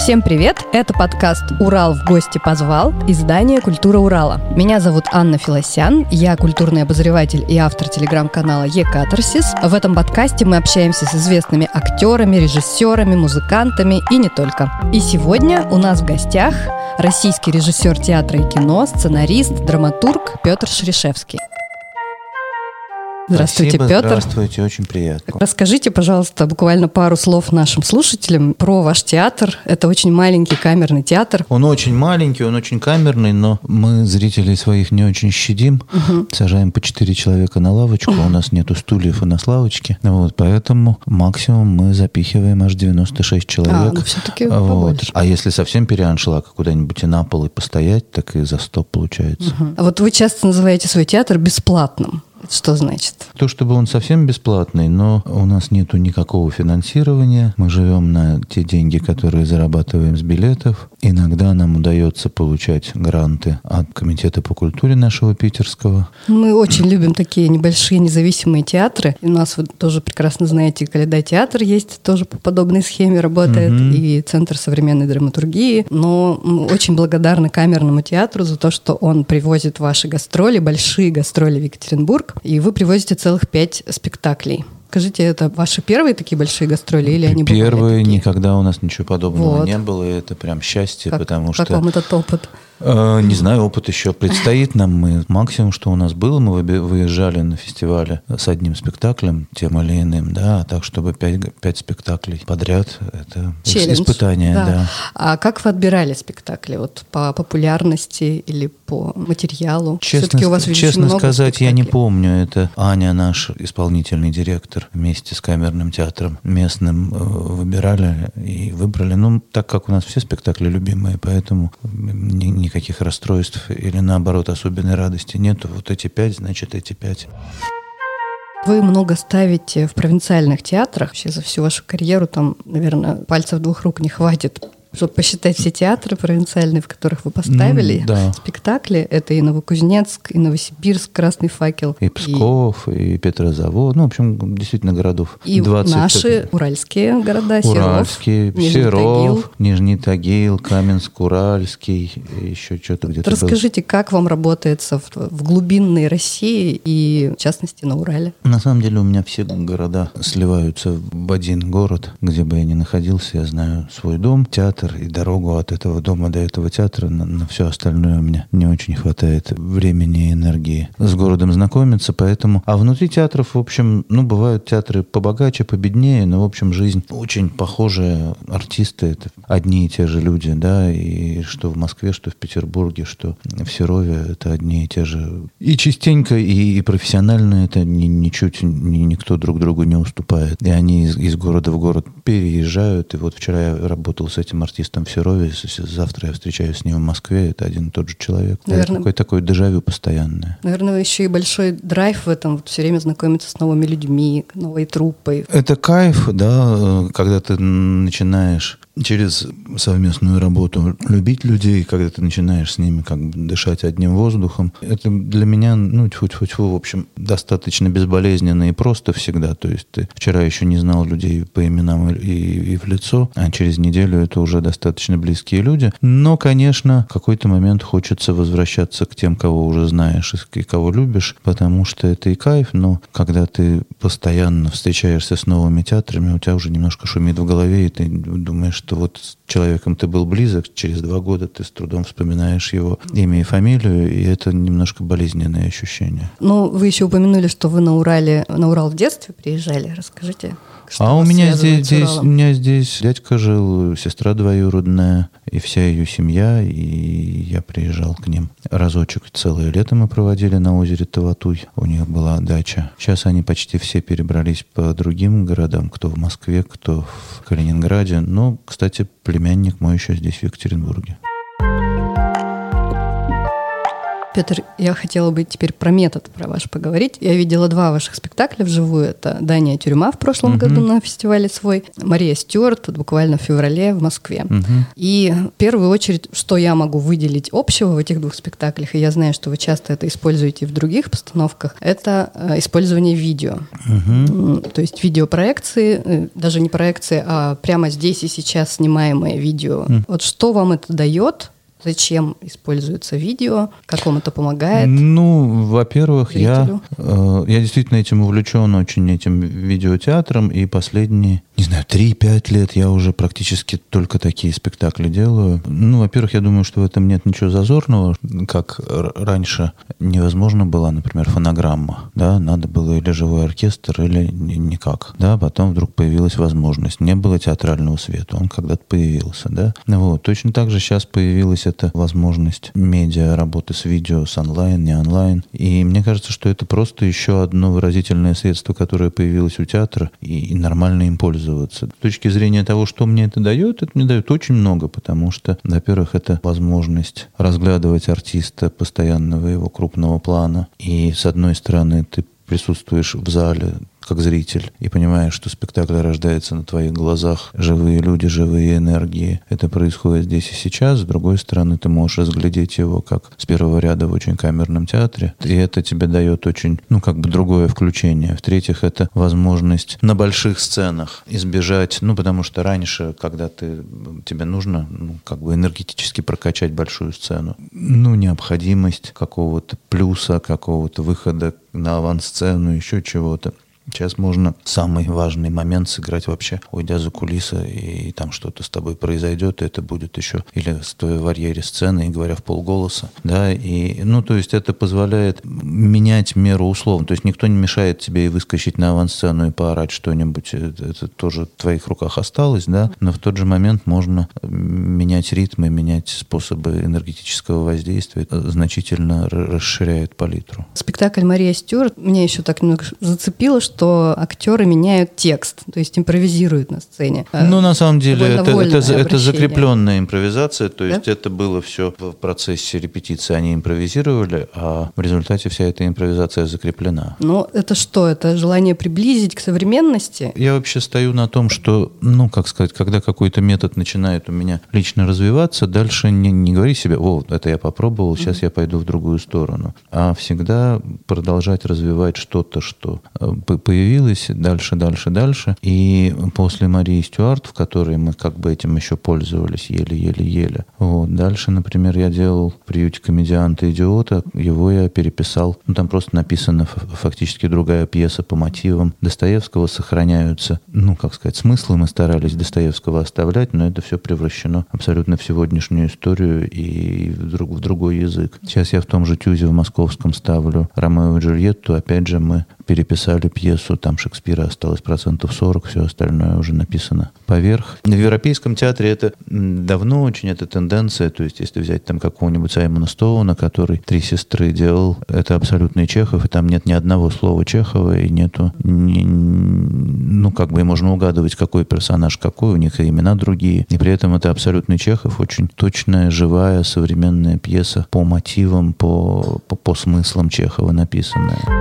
Всем привет! Это подкаст «Урал в гости позвал» издание «Культура Урала». Меня зовут Анна Филосян, я культурный обозреватель и автор телеграм-канала «Екатарсис». В этом подкасте мы общаемся с известными актерами, режиссерами, музыкантами и не только. И сегодня у нас в гостях российский режиссер театра и кино, сценарист, драматург Петр Шерешевский. Здравствуйте, Спасибо, Петр. Здравствуйте, очень приятно. Расскажите, пожалуйста, буквально пару слов нашим слушателям про ваш театр. Это очень маленький камерный театр. Он очень маленький, он очень камерный, но мы зрителей своих не очень щадим. Сажаем по четыре человека на лавочку, у нас нету стульев и нас лавочки. Вот, поэтому максимум мы запихиваем аж 96 человек. А, ну все-таки Вот. побольше. А если совсем переаншлаг, куда-нибудь и на пол и постоять, так и за 100 получается. А вот вы часто называете свой театр бесплатным. Что значит? То, чтобы он совсем бесплатный, но у нас нету никакого финансирования. Мы живем на те деньги, которые зарабатываем с билетов. Иногда нам удается получать гранты от Комитета по культуре нашего питерского. Мы очень любим такие небольшие независимые театры. И у нас вы тоже прекрасно знаете, Каледа театр есть, тоже по подобной схеме работает, Мгм. и Центр современной драматургии. Но мы очень благодарны камерному театру за то, что он привозит ваши гастроли, большие гастроли в Екатеринбург, и вы привозите целых пять спектаклей. Скажите, это ваши первые такие большие гастроли или они Первые, такие? никогда у нас ничего подобного Вот. не было. и Это прям счастье, Как, потому как что... вам этот опыт? Э, Не знаю, опыт еще предстоит нам. Мы максимум, что у нас было, мы выезжали на фестивале с одним спектаклем, тем или иным, да, так, чтобы пять, пять спектаклей подряд, это Челлендж. испытание, да. А как вы отбирали спектакли? Вот по популярности или по материалу? Честно, у вас честно много сказать, я не спектаклей. помню. Это Аня, наш исполнительный директор, вместе с камерным театром местным э, выбирали и выбрали. Ну, так как у нас все спектакли любимые, поэтому ни- никаких расстройств или наоборот особенной радости нету. Вот эти пять, значит эти пять. Вы много ставите в провинциальных театрах. Вообще за всю вашу карьеру там, наверное, пальцев двух рук не хватит, чтобы посчитать все театры провинциальные, в которых вы поставили Ну, да. спектакли. Это и Новокузнецк, и Новосибирск, Красный факел. И Псков, и, Петрозавод, ну, в общем, действительно городов. И, 20 наши уральские города, Серов, Уральский, Нижний Серов, Тагил. Нижний Тагил, Каменск-Уральский, и еще что-то где-то. Расскажите, как вам работается в, в глубинной России и, в частности, на Урале? На самом деле у меня все города сливаются в один город, где бы я ни находился, я знаю свой дом, театр и дорогу от этого дома до этого театра. На, все остальное у меня не очень хватает времени и энергии с городом знакомиться, поэтому... А внутри театров, в общем, ну, бывают театры побогаче, победнее, но, в общем, жизнь очень похожая. Артисты — это одни и те же люди, да, и что в Москве, что в Петербурге, что в Серове — это одни и те же. И частенько, и, и профессионально это ни- ничуть ни- никто друг другу не уступает. И они из, из города в город переезжают. И вот вчера я работал с этим артистом в Серове, завтра я встречаюсь с ним в Москве, это один и тот же человек. Наверное. Это какое-то такое дежавю постоянное. Наверное, еще и большой драйв в этом, вот все время знакомиться с новыми людьми, новой труппой. Это кайф, да, э, когда ты начинаешь через совместную работу любить людей, когда ты начинаешь с ними как бы дышать одним воздухом. Это для меня, ну, тьфу-тьфу-тьфу, в общем, достаточно безболезненно и просто всегда. То есть ты вчера еще не знал людей по именам и, и в лицо, а через неделю это уже достаточно близкие люди. Но, конечно, в какой-то момент хочется возвращаться к тем, кого уже знаешь и кого любишь, потому что это и кайф, но когда ты постоянно встречаешься с новыми театрами, у тебя уже немножко шумит в голове, и ты думаешь, что вот с человеком ты был близок, через два года ты с трудом вспоминаешь его имя и фамилию, и это немножко болезненное ощущение. Ну, вы еще упомянули, что вы на Урале, на Урал в детстве приезжали. Расскажите. что а у меня здесь, здесь, у меня здесь дядька жил, сестра двоюродная, и вся ее семья, и я приезжал к ним. Разочек целое лето мы проводили на озере Таватуй, у них была дача. Сейчас они почти все перебрались по другим городам, кто в Москве, кто в Калининграде. Но, кстати, племянник мой еще здесь, в Екатеринбурге. Петр, я хотела бы теперь про метод про ваш поговорить. Я видела два ваших спектакля вживую. Это «Дания тюрьма» в прошлом uh-huh. году на фестивале свой, «Мария Стюарт» буквально в феврале в Москве. Uh-huh. И в первую очередь, что я могу выделить общего в этих двух спектаклях, и я знаю, что вы часто это используете в других постановках, это э, использование видео. Uh-huh. То есть видеопроекции, э, даже не проекции, а прямо здесь и сейчас снимаемое видео. Uh-huh. Вот что вам это дает? Зачем используется видео? Как вам это помогает? Ну, во-первых, я, э, я действительно этим увлечен, очень этим видеотеатром, и последние, не знаю, 3-5 лет я уже практически только такие спектакли делаю. Ну, во-первых, я думаю, что в этом нет ничего зазорного, как раньше невозможно была, например, фонограмма, да, надо было или живой оркестр, или никак, да, потом вдруг появилась возможность. Не было театрального света, он когда-то появился, да. Вот, точно так же сейчас появилась это возможность медиа, работы с видео, с онлайн, не онлайн. И мне кажется, что это просто еще одно выразительное средство, которое появилось у театра, и, и нормально им пользоваться. С точки зрения того, что мне это дает, это мне дает очень много, потому что, во-первых, это возможность разглядывать артиста постоянного его крупного плана. И, с одной стороны, ты присутствуешь в зале, как зритель, и понимаешь, что спектакль рождается на твоих глазах, живые люди, живые энергии. Это происходит здесь и сейчас. С другой стороны, ты можешь разглядеть его как с первого ряда в очень камерном театре, и это тебе дает очень, ну, как бы другое включение. В-третьих, это возможность на больших сценах избежать, ну, потому что раньше, когда ты, тебе нужно, ну, как бы энергетически прокачать большую сцену, ну, необходимость какого-то плюса, какого-то выхода на авансцену, еще чего-то. Сейчас можно самый важный момент сыграть вообще, уйдя за кулисы, и там что-то с тобой произойдет, и это будет еще или стоя в барьере сцены и говоря в полголоса, да, и, ну, то есть это позволяет менять меру условно, то есть никто не мешает тебе и выскочить на авансцену и поорать что-нибудь, это, это тоже в твоих руках осталось, да, но в тот же момент можно менять ритмы, менять способы энергетического воздействия, это значительно расширяет палитру. Спектакль «Мария Стюарт» меня еще так немного зацепило, что что актеры меняют текст, то есть импровизируют на сцене. Ну, на самом деле, это, это, это закрепленная импровизация, то есть да? это было все в процессе репетиции, они импровизировали, а в результате вся эта импровизация закреплена. Ну, это что? Это желание приблизить к современности? Я вообще стою на том, что, ну, как сказать, когда какой-то метод начинает у меня лично развиваться, дальше не, не говори себе, о, это я попробовал, сейчас mm-hmm. я пойду в другую сторону, а всегда продолжать развивать что-то, что э, появилась дальше, дальше, дальше. И после Марии Стюарт, в которой мы как бы этим еще пользовались еле-еле-еле. Вот. Дальше, например, я делал в приюте комедианта-идиота, его я переписал. Ну, там просто написана фактически другая пьеса по мотивам Достоевского, сохраняются, ну, как сказать, смыслы мы старались Достоевского оставлять, но это все превращено абсолютно в сегодняшнюю историю и в, друг, в другой язык. Сейчас я в том же Тюзе в московском ставлю Ромео и Джульетту. Опять же, мы переписали пьесу, там Шекспира осталось процентов 40, все остальное уже написано поверх. В Европейском театре это давно очень эта тенденция, то есть если взять там какого-нибудь Саймона Стоуна, который «Три сестры» делал, это абсолютный Чехов, и там нет ни одного слова Чехова, и нету, ни, ну как бы можно угадывать, какой персонаж какой, у них и имена другие, и при этом это абсолютный Чехов, очень точная, живая, современная пьеса по мотивам, по, по, по смыслам Чехова написанная.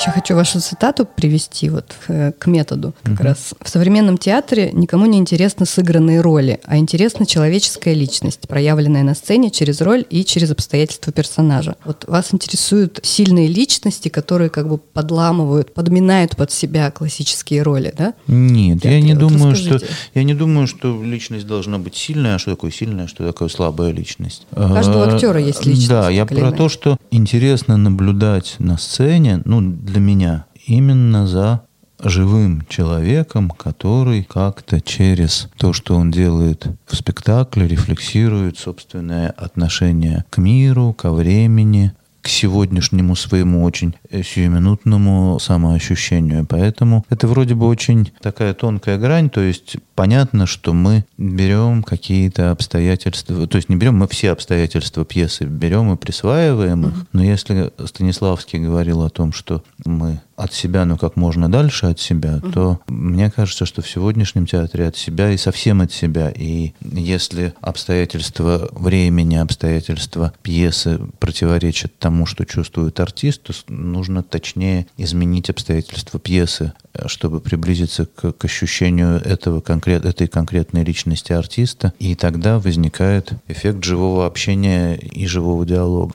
Еще хочу вашу цитату привести вот к, к методу. Как угу. раз в современном театре никому не интересны сыгранные роли, а интересна человеческая личность, проявленная на сцене через роль и через обстоятельства персонажа. Вот вас интересуют сильные личности, которые как бы подламывают, подминают под себя классические роли, да? Нет, я не вот думаю, расскажите. что я не думаю, что личность должна быть сильная, а что такое сильная, что такое слабая личность. У каждого а, актера есть личность. Да, я про то, что интересно наблюдать на сцене, ну для меня именно за живым человеком, который как-то через то, что он делает в спектакле, рефлексирует собственное отношение к миру, ко времени, к сегодняшнему своему очень сиюминутному самоощущению. Поэтому это вроде бы очень такая тонкая грань, то есть понятно, что мы берем какие-то обстоятельства, то есть не берем мы все обстоятельства пьесы, берем и присваиваем их, но если Станиславский говорил о том, что мы от себя, но как можно дальше от себя, угу. то мне кажется, что в сегодняшнем театре от себя и совсем от себя. И если обстоятельства времени, обстоятельства пьесы противоречат тому, что чувствует артист, то нужно точнее изменить обстоятельства пьесы, чтобы приблизиться к, к ощущению этого конкрет, этой конкретной личности артиста. И тогда возникает эффект живого общения и живого диалога.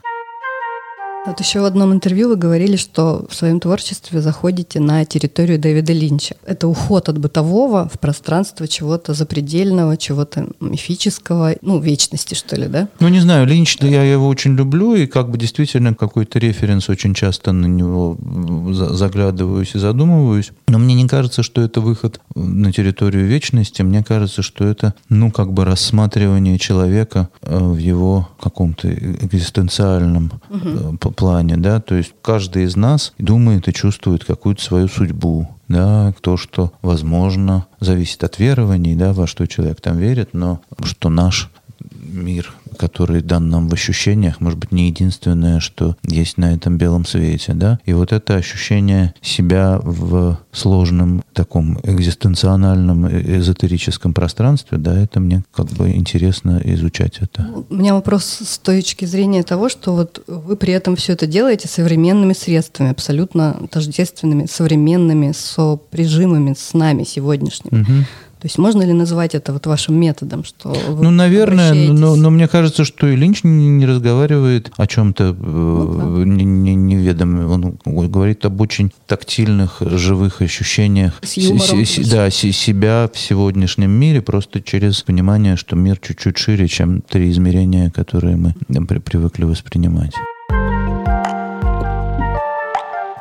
Вот еще в одном интервью вы говорили, что в своем творчестве заходите на территорию Дэвида Линча. Это уход от бытового в пространство чего-то запредельного, чего-то мифического, ну, вечности, что ли, да? Ну, не знаю, Линч, я его очень люблю, и как бы действительно какой-то референс очень часто на него заглядываюсь и задумываюсь. Но мне не кажется, что это выход на территорию вечности. Мне кажется, что это, ну, как бы рассматривание человека э, в его каком-то экзистенциальном угу плане, да, то есть каждый из нас думает и чувствует какую-то свою судьбу, да, то, что, возможно, зависит от верований, да, во что человек там верит, но что наш мир который дан нам в ощущениях, может быть, не единственное, что есть на этом белом свете, да? И вот это ощущение себя в сложном таком экзистенциональном э, эзотерическом пространстве, да, это мне как бы интересно изучать это. У меня вопрос с точки зрения того, что вот вы при этом все это делаете современными средствами, абсолютно тождественными, современными, со прижимами с нами сегодняшними. Угу. То есть можно ли назвать это вот вашим методом, что вы Ну, наверное, но, но мне кажется, что и Линч не, не разговаривает о чем-то ну, да. неведомом. Он говорит об очень тактильных, живых ощущениях с юмором, с, с, да, с, себя в сегодняшнем мире, просто через понимание, что мир чуть-чуть шире, чем три измерения, которые мы привыкли воспринимать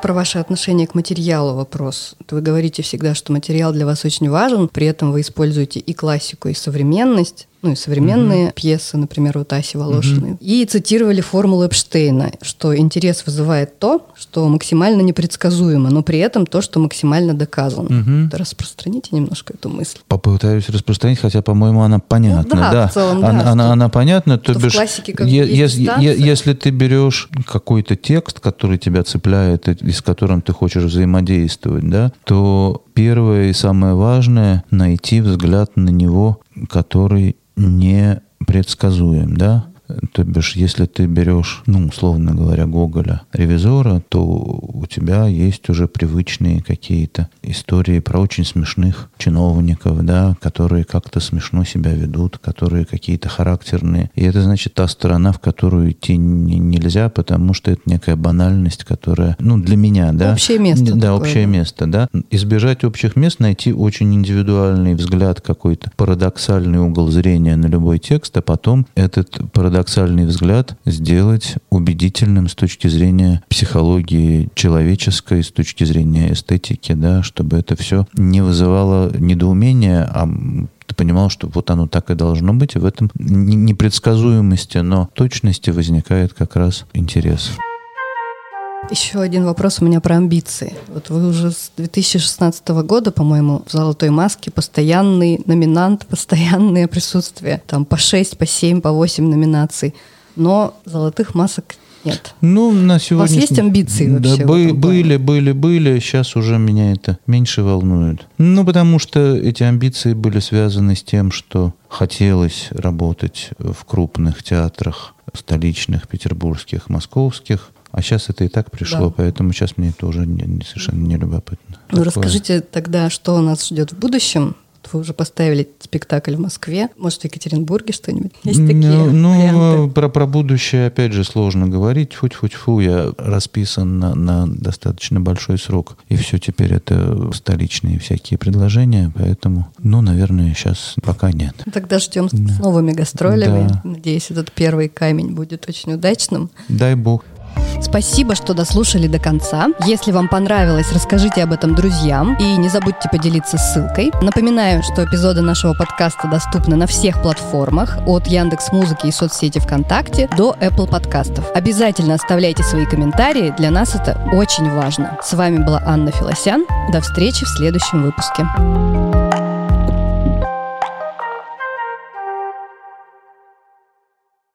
про ваше отношение к материалу вопрос. Вы говорите всегда, что материал для вас очень важен, при этом вы используете и классику, и современность ну и современные mm-hmm. пьесы, например, вот Аси Волошиной. Mm-hmm. И цитировали формулу Эпштейна, что интерес вызывает то, что максимально непредсказуемо, но при этом то, что максимально доказано. Mm-hmm. Да распространите немножко эту мысль. Попытаюсь распространить, хотя, по-моему, она понятна. Ну, да, да. В целом, да, она, что, она, она понятна, то бишь, е- е- если ты берешь какой-то текст, который тебя цепляет, и с которым ты хочешь взаимодействовать, да, то первое и самое важное — найти взгляд на него, который не предсказуем, да? То бишь, если ты берешь, ну, условно говоря, Гоголя, ревизора, то у тебя есть уже привычные какие-то истории про очень смешных чиновников, да, которые как-то смешно себя ведут, которые какие-то характерные. И это, значит, та сторона, в которую идти не, нельзя, потому что это некая банальность, которая, ну, для меня, да. Общее место. Да, такое, общее да. место, да. Избежать общих мест, найти очень индивидуальный взгляд, какой-то парадоксальный угол зрения на любой текст, а потом этот парадоксальный парадоксальный взгляд сделать убедительным с точки зрения психологии человеческой, с точки зрения эстетики, да, чтобы это все не вызывало недоумения, а ты понимал, что вот оно так и должно быть, и в этом непредсказуемости, но точности возникает как раз интерес. Еще один вопрос у меня про амбиции. Вот вы уже с 2016 года, по-моему, в «Золотой маске» постоянный номинант, постоянное присутствие. Там по 6, по 7, по 8 номинаций. Но «Золотых масок» нет. Ну, на сегодня... У вас есть амбиции вообще? Да, бы, были, были, были. Сейчас уже меня это меньше волнует. Ну, потому что эти амбиции были связаны с тем, что хотелось работать в крупных театрах столичных, петербургских, московских. А сейчас это и так пришло, да. поэтому сейчас мне это уже не, не, совершенно не любопытно. Ну, Такое... расскажите тогда, что нас ждет в будущем. Вы уже поставили спектакль в Москве. Может, в Екатеринбурге что-нибудь? Есть такие ну, ну про, про будущее, опять же, сложно говорить. Фу-фу-фу, я расписан на, на достаточно большой срок. И все теперь это столичные всякие предложения. Поэтому, ну, наверное, сейчас пока нет. Тогда ждем да. с новыми гастролями. Да. Надеюсь, этот первый камень будет очень удачным. Дай бог. Спасибо, что дослушали до конца. Если вам понравилось, расскажите об этом друзьям и не забудьте поделиться ссылкой. Напоминаю, что эпизоды нашего подкаста доступны на всех платформах от Яндекс Музыки и соцсети ВКонтакте до Apple подкастов. Обязательно оставляйте свои комментарии, для нас это очень важно. С вами была Анна Филосян. До встречи в следующем выпуске.